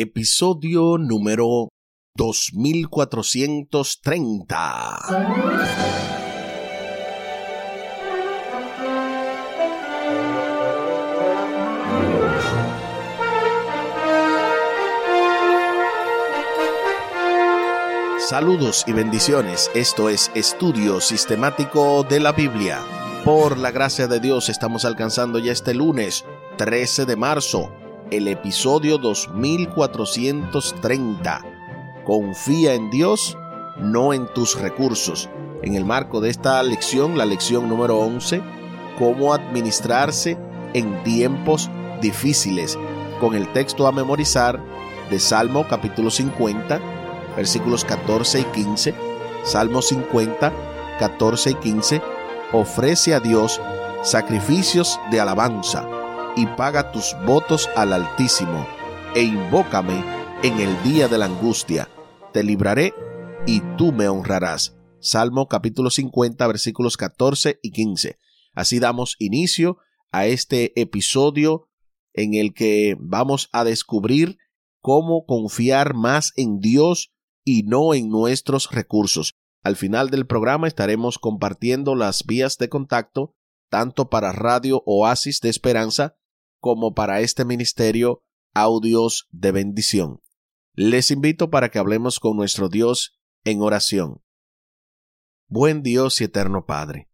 episodio número 2430. Saludos y bendiciones. Esto es Estudio Sistemático de la Biblia. Por la gracia de Dios estamos alcanzando ya este lunes 13 de marzo el episodio 2430. Confía en Dios, no en tus recursos. En el marco de esta lección, la lección número 11, cómo administrarse en tiempos difíciles, con el texto a memorizar de Salmo capítulo 50, versículos 14 y 15, Salmo 50, 14 y 15, ofrece a Dios sacrificios de alabanza y paga tus votos al Altísimo, e invócame en el día de la angustia. Te libraré y tú me honrarás. Salmo capítulo 50 versículos 14 y 15. Así damos inicio a este episodio en el que vamos a descubrir cómo confiar más en Dios y no en nuestros recursos. Al final del programa estaremos compartiendo las vías de contacto tanto para Radio Oasis de Esperanza como para este ministerio audios de bendición. Les invito para que hablemos con nuestro Dios en oración. Buen Dios y eterno Padre,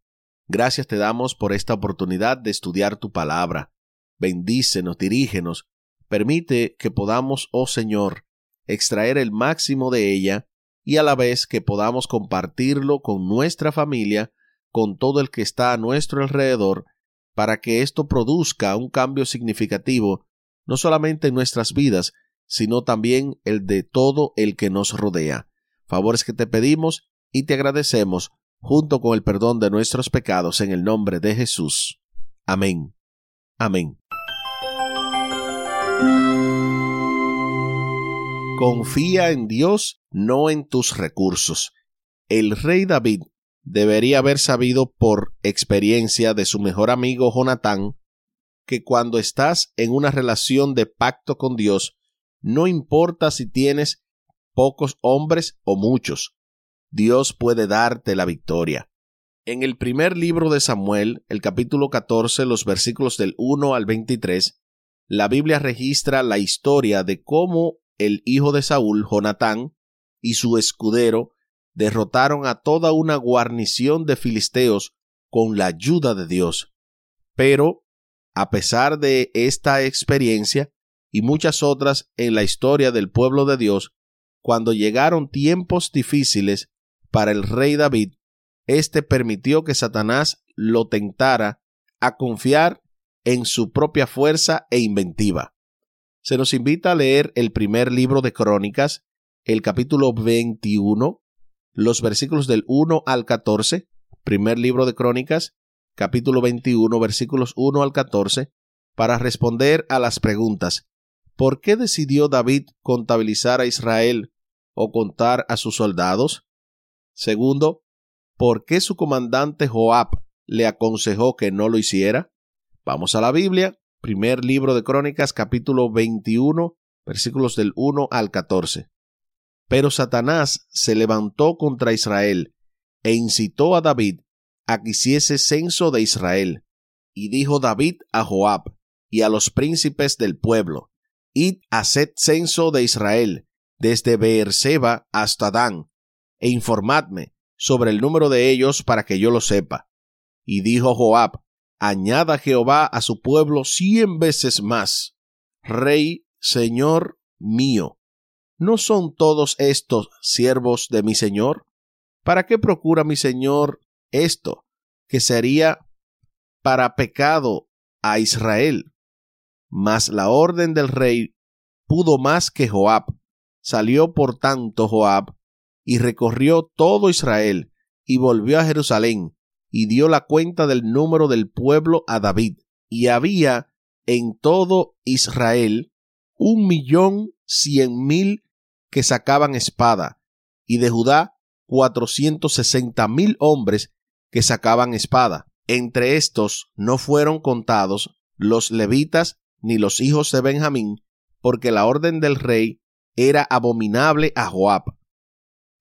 gracias te damos por esta oportunidad de estudiar tu palabra. Bendícenos, dirígenos, permite que podamos, oh Señor, extraer el máximo de ella y a la vez que podamos compartirlo con nuestra familia, con todo el que está a nuestro alrededor, para que esto produzca un cambio significativo, no solamente en nuestras vidas, sino también el de todo el que nos rodea. Favores que te pedimos y te agradecemos, junto con el perdón de nuestros pecados, en el nombre de Jesús. Amén. Amén. Confía en Dios, no en tus recursos. El rey David debería haber sabido por experiencia de su mejor amigo Jonatán que cuando estás en una relación de pacto con Dios, no importa si tienes pocos hombres o muchos, Dios puede darte la victoria. En el primer libro de Samuel, el capítulo 14, los versículos del 1 al 23, la Biblia registra la historia de cómo el hijo de Saúl, Jonatán, y su escudero derrotaron a toda una guarnición de filisteos con la ayuda de Dios. Pero, a pesar de esta experiencia y muchas otras en la historia del pueblo de Dios, cuando llegaron tiempos difíciles para el rey David, éste permitió que Satanás lo tentara a confiar en su propia fuerza e inventiva. Se nos invita a leer el primer libro de Crónicas, el capítulo 21, los versículos del 1 al 14, primer libro de Crónicas, capítulo 21, versículos 1 al 14, para responder a las preguntas ¿Por qué decidió David contabilizar a Israel o contar a sus soldados? Segundo, ¿por qué su comandante Joab le aconsejó que no lo hiciera? Vamos a la Biblia, primer libro de Crónicas, capítulo 21, versículos del 1 al 14. Pero Satanás se levantó contra Israel e incitó a David a que hiciese censo de Israel. Y dijo David a Joab y a los príncipes del pueblo, Id, haced censo de Israel, desde Beerseba hasta Dan, e informadme sobre el número de ellos para que yo lo sepa. Y dijo Joab, Añada Jehová a su pueblo cien veces más. Rey, Señor mío, ¿No son todos estos siervos de mi Señor? ¿Para qué procura mi Señor esto, que sería para pecado a Israel? Mas la orden del rey pudo más que Joab. Salió por tanto Joab y recorrió todo Israel y volvió a Jerusalén y dio la cuenta del número del pueblo a David. Y había en todo Israel un millón cien mil que sacaban espada, y de Judá cuatrocientos sesenta mil hombres que sacaban espada. Entre estos no fueron contados los levitas ni los hijos de Benjamín, porque la orden del rey era abominable a Joab.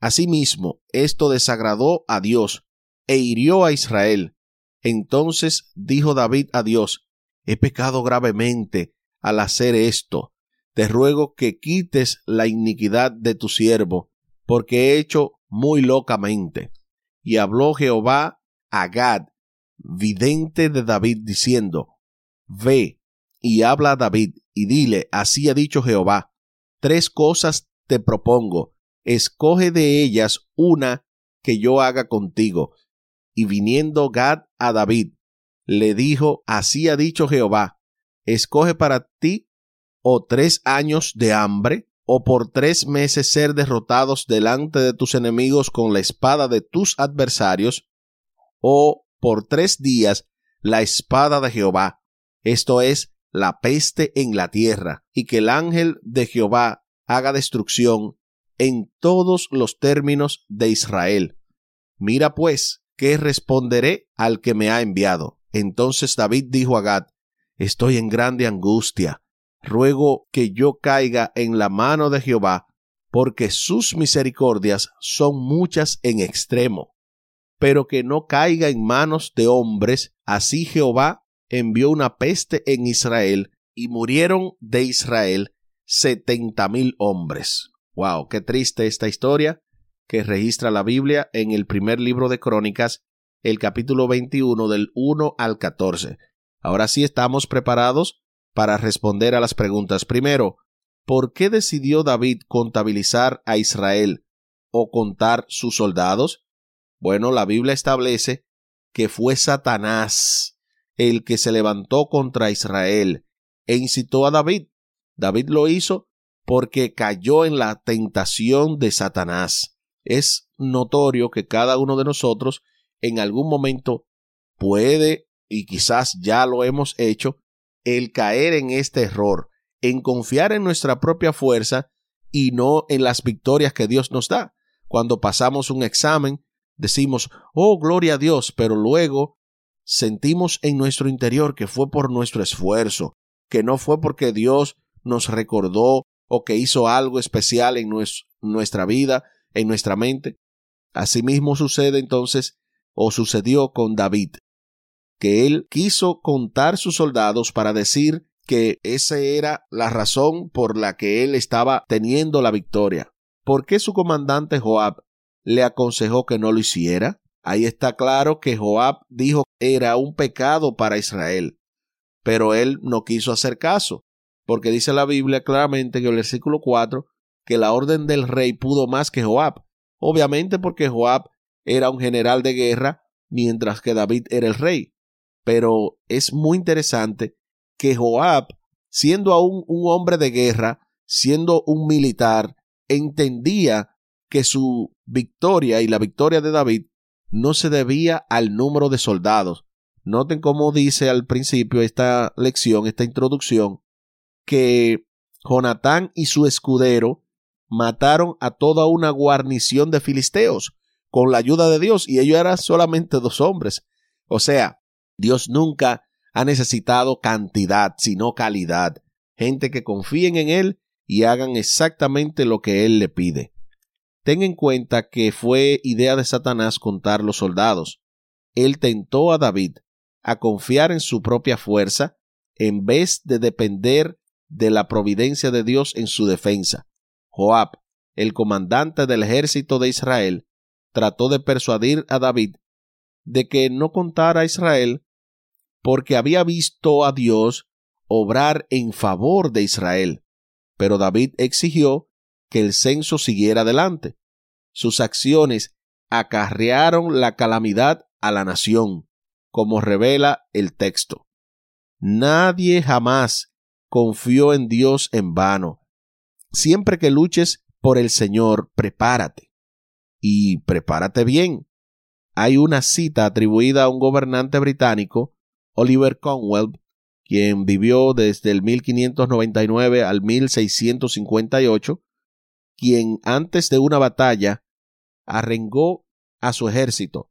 Asimismo, esto desagradó a Dios e hirió a Israel. Entonces dijo David a Dios, He pecado gravemente al hacer esto. Te ruego que quites la iniquidad de tu siervo, porque he hecho muy locamente. Y habló Jehová a Gad, vidente de David, diciendo, Ve y habla a David, y dile, así ha dicho Jehová, tres cosas te propongo, escoge de ellas una que yo haga contigo. Y viniendo Gad a David, le dijo, así ha dicho Jehová, escoge para ti o tres años de hambre, o por tres meses ser derrotados delante de tus enemigos con la espada de tus adversarios, o por tres días la espada de Jehová, esto es, la peste en la tierra, y que el ángel de Jehová haga destrucción en todos los términos de Israel. Mira pues, ¿qué responderé al que me ha enviado? Entonces David dijo a Gad, Estoy en grande angustia, ruego que yo caiga en la mano de Jehová, porque sus misericordias son muchas en extremo, pero que no caiga en manos de hombres, así Jehová envió una peste en Israel, y murieron de Israel setenta mil hombres. Wow, qué triste esta historia que registra la Biblia en el primer libro de Crónicas, el capítulo 21 del 1 al 14. Ahora sí estamos preparados para responder a las preguntas. Primero, ¿por qué decidió David contabilizar a Israel o contar sus soldados? Bueno, la Biblia establece que fue Satanás el que se levantó contra Israel e incitó a David. David lo hizo porque cayó en la tentación de Satanás. Es notorio que cada uno de nosotros en algún momento puede, y quizás ya lo hemos hecho, el caer en este error, en confiar en nuestra propia fuerza y no en las victorias que Dios nos da. Cuando pasamos un examen, decimos, oh, gloria a Dios, pero luego sentimos en nuestro interior que fue por nuestro esfuerzo, que no fue porque Dios nos recordó o que hizo algo especial en nuestra vida, en nuestra mente. Asimismo sucede entonces o sucedió con David que él quiso contar sus soldados para decir que esa era la razón por la que él estaba teniendo la victoria. ¿Por qué su comandante Joab le aconsejó que no lo hiciera? Ahí está claro que Joab dijo que era un pecado para Israel, pero él no quiso hacer caso, porque dice la Biblia claramente en el versículo 4 que la orden del rey pudo más que Joab, obviamente porque Joab era un general de guerra mientras que David era el rey pero es muy interesante que Joab, siendo aún un hombre de guerra, siendo un militar, entendía que su victoria y la victoria de David no se debía al número de soldados. Noten cómo dice al principio esta lección, esta introducción, que Jonatán y su escudero mataron a toda una guarnición de filisteos con la ayuda de Dios y ellos eran solamente dos hombres. O sea, Dios nunca ha necesitado cantidad, sino calidad. Gente que confíen en Él y hagan exactamente lo que Él le pide. Ten en cuenta que fue idea de Satanás contar los soldados. Él tentó a David a confiar en su propia fuerza en vez de depender de la providencia de Dios en su defensa. Joab, el comandante del ejército de Israel, trató de persuadir a David de que no contara a Israel porque había visto a Dios obrar en favor de Israel. Pero David exigió que el censo siguiera adelante. Sus acciones acarrearon la calamidad a la nación, como revela el texto. Nadie jamás confió en Dios en vano. Siempre que luches por el Señor, prepárate. Y prepárate bien, hay una cita atribuida a un gobernante británico, Oliver Cromwell, quien vivió desde el 1599 al 1658, quien antes de una batalla arrengó a su ejército.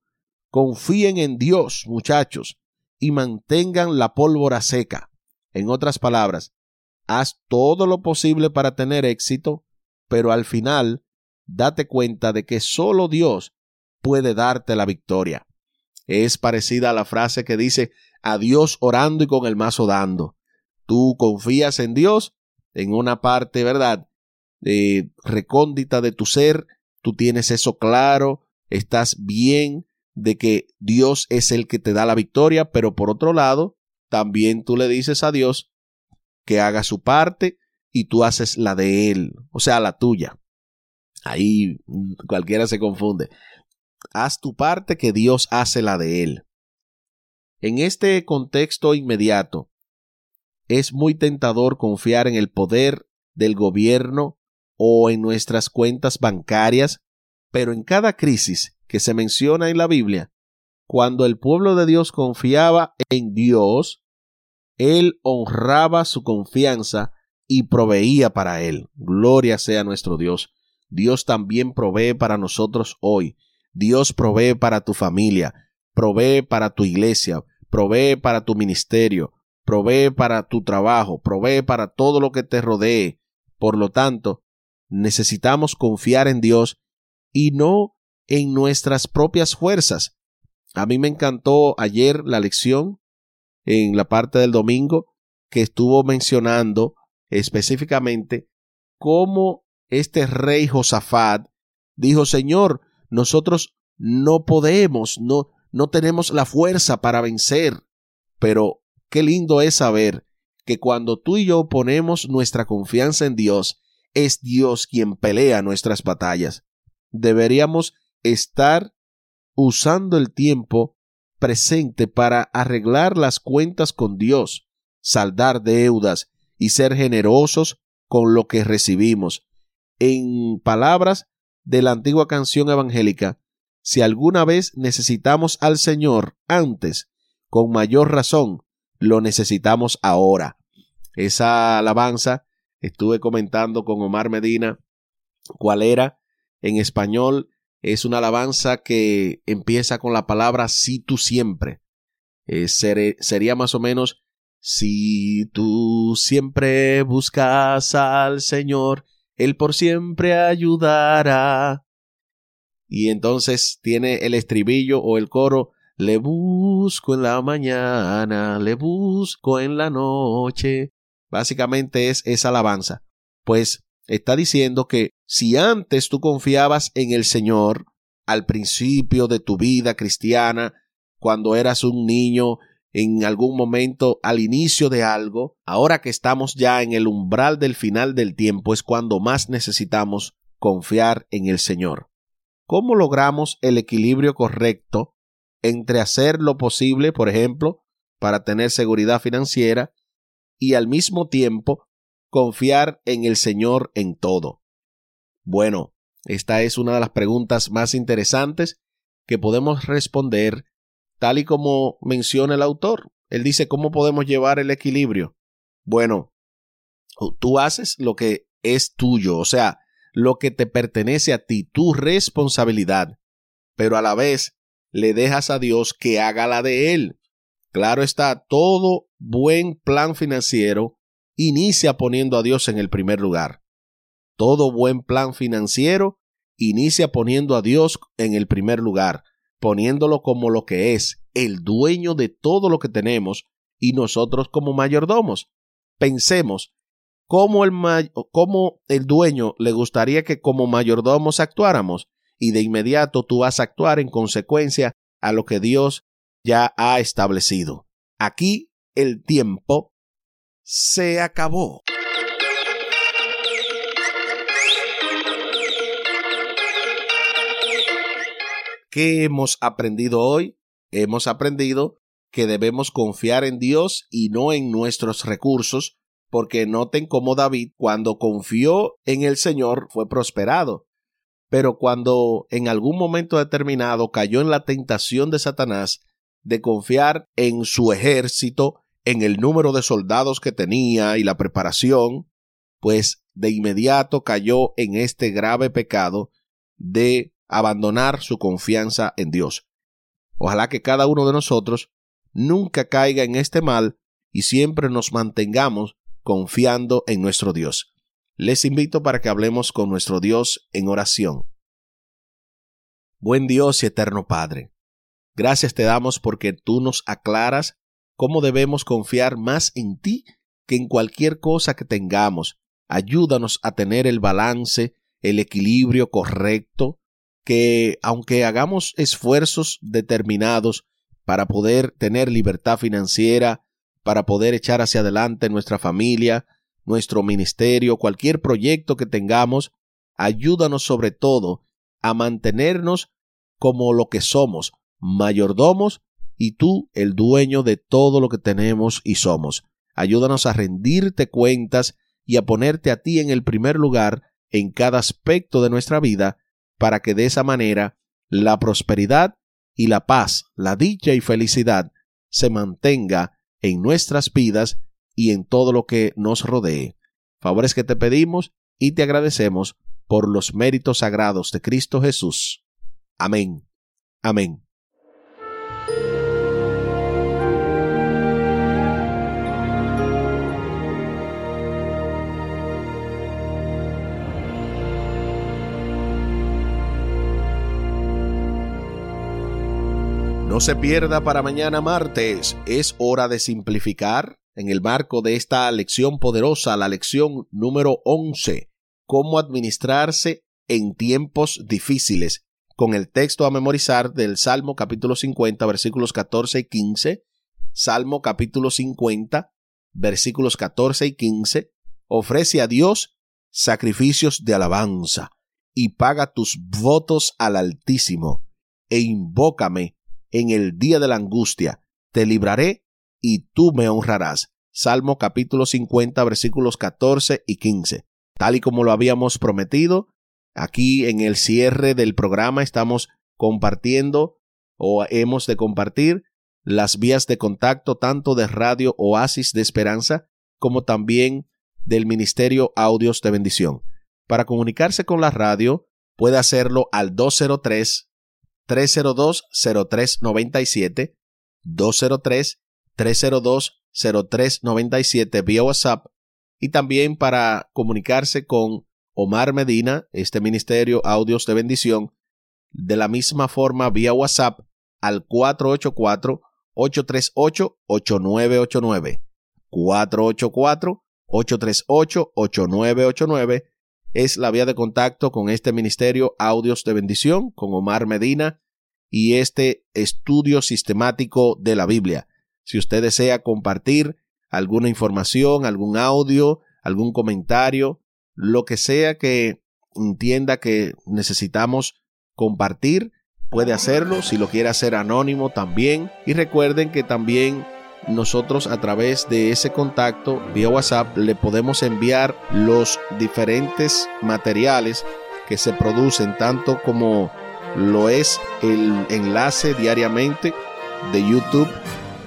Confíen en Dios, muchachos, y mantengan la pólvora seca. En otras palabras, haz todo lo posible para tener éxito, pero al final date cuenta de que solo Dios puede darte la victoria. Es parecida a la frase que dice a Dios orando y con el mazo dando. Tú confías en Dios en una parte, ¿verdad? Recóndita de tu ser, tú tienes eso claro, estás bien de que Dios es el que te da la victoria, pero por otro lado, también tú le dices a Dios que haga su parte y tú haces la de Él, o sea, la tuya. Ahí mm, cualquiera se confunde. Haz tu parte que Dios hace la de Él. En este contexto inmediato, es muy tentador confiar en el poder del gobierno o en nuestras cuentas bancarias, pero en cada crisis que se menciona en la Biblia, cuando el pueblo de Dios confiaba en Dios, Él honraba su confianza y proveía para Él. Gloria sea nuestro Dios. Dios también provee para nosotros hoy. Dios provee para tu familia, provee para tu iglesia, provee para tu ministerio, provee para tu trabajo, provee para todo lo que te rodee. Por lo tanto, necesitamos confiar en Dios y no en nuestras propias fuerzas. A mí me encantó ayer la lección en la parte del domingo que estuvo mencionando específicamente cómo este rey Josafat dijo, Señor, nosotros no podemos, no, no tenemos la fuerza para vencer, pero Qué lindo es saber que cuando tú y yo ponemos nuestra confianza en Dios, es Dios quien pelea nuestras batallas. Deberíamos estar usando el tiempo presente para arreglar las cuentas con Dios, saldar deudas y ser generosos con lo que recibimos. En palabras de la antigua canción evangélica, si alguna vez necesitamos al Señor antes, con mayor razón, lo necesitamos ahora. Esa alabanza estuve comentando con Omar Medina cuál era. En español es una alabanza que empieza con la palabra si tú siempre. Eh, sería más o menos si tú siempre buscas al Señor, Él por siempre ayudará. Y entonces tiene el estribillo o el coro le busco en la mañana, le busco en la noche. Básicamente es esa alabanza. Pues está diciendo que si antes tú confiabas en el Señor al principio de tu vida cristiana, cuando eras un niño, en algún momento al inicio de algo, ahora que estamos ya en el umbral del final del tiempo es cuando más necesitamos confiar en el Señor. ¿Cómo logramos el equilibrio correcto entre hacer lo posible, por ejemplo, para tener seguridad financiera y al mismo tiempo confiar en el Señor en todo. Bueno, esta es una de las preguntas más interesantes que podemos responder tal y como menciona el autor. Él dice, ¿cómo podemos llevar el equilibrio? Bueno, tú haces lo que es tuyo, o sea, lo que te pertenece a ti, tu responsabilidad, pero a la vez le dejas a Dios que haga la de él. Claro está, todo buen plan financiero inicia poniendo a Dios en el primer lugar. Todo buen plan financiero inicia poniendo a Dios en el primer lugar, poniéndolo como lo que es, el dueño de todo lo que tenemos y nosotros como mayordomos. Pensemos cómo el, cómo el dueño le gustaría que como mayordomos actuáramos y de inmediato tú vas a actuar en consecuencia a lo que Dios ya ha establecido. Aquí el tiempo se acabó. ¿Qué hemos aprendido hoy? Hemos aprendido que debemos confiar en Dios y no en nuestros recursos, porque noten cómo David, cuando confió en el Señor, fue prosperado pero cuando en algún momento determinado cayó en la tentación de Satanás de confiar en su ejército, en el número de soldados que tenía y la preparación, pues de inmediato cayó en este grave pecado de abandonar su confianza en Dios. Ojalá que cada uno de nosotros nunca caiga en este mal y siempre nos mantengamos confiando en nuestro Dios. Les invito para que hablemos con nuestro Dios en oración. Buen Dios y eterno Padre, gracias te damos porque tú nos aclaras cómo debemos confiar más en ti que en cualquier cosa que tengamos. Ayúdanos a tener el balance, el equilibrio correcto, que aunque hagamos esfuerzos determinados para poder tener libertad financiera, para poder echar hacia adelante nuestra familia, nuestro ministerio, cualquier proyecto que tengamos, ayúdanos sobre todo a mantenernos como lo que somos, mayordomos y tú el dueño de todo lo que tenemos y somos. Ayúdanos a rendirte cuentas y a ponerte a ti en el primer lugar en cada aspecto de nuestra vida para que de esa manera la prosperidad y la paz, la dicha y felicidad se mantenga en nuestras vidas y en todo lo que nos rodee. Favores que te pedimos y te agradecemos por los méritos sagrados de Cristo Jesús. Amén. Amén. Se pierda para mañana martes. Es hora de simplificar en el marco de esta lección poderosa, la lección número 11, cómo administrarse en tiempos difíciles, con el texto a memorizar del Salmo capítulo 50, versículos 14 y 15, Salmo capítulo 50, versículos 14 y 15, ofrece a Dios sacrificios de alabanza y paga tus votos al Altísimo e invócame en el día de la angustia, te libraré y tú me honrarás. Salmo capítulo 50 versículos 14 y 15. Tal y como lo habíamos prometido, aquí en el cierre del programa estamos compartiendo o hemos de compartir las vías de contacto tanto de Radio Oasis de Esperanza como también del Ministerio Audios de Bendición. Para comunicarse con la radio puede hacerlo al 203 302-0397, 203-302-0397 vía WhatsApp y también para comunicarse con Omar Medina, este Ministerio Audios de Bendición, de la misma forma vía WhatsApp al 484-838-8989. 484-838-8989 es la vía de contacto con este Ministerio Audios de Bendición, con Omar Medina y este estudio sistemático de la Biblia. Si usted desea compartir alguna información, algún audio, algún comentario, lo que sea que entienda que necesitamos compartir, puede hacerlo. Si lo quiere hacer anónimo también. Y recuerden que también nosotros a través de ese contacto vía WhatsApp le podemos enviar los diferentes materiales que se producen, tanto como lo es el enlace diariamente de YouTube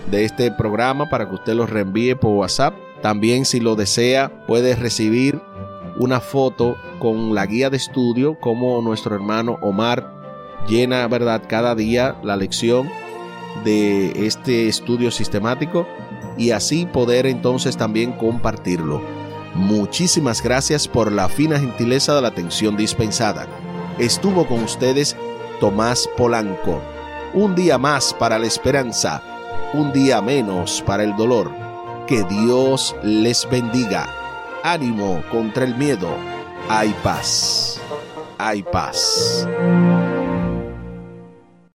de este programa para que usted los reenvíe por WhatsApp. También si lo desea puede recibir una foto con la guía de estudio como nuestro hermano Omar llena, ¿verdad?, cada día la lección de este estudio sistemático y así poder entonces también compartirlo. Muchísimas gracias por la fina gentileza de la atención dispensada. Estuvo con ustedes Tomás Polanco. Un día más para la esperanza, un día menos para el dolor. Que Dios les bendiga. Ánimo contra el miedo. Hay paz. Hay paz.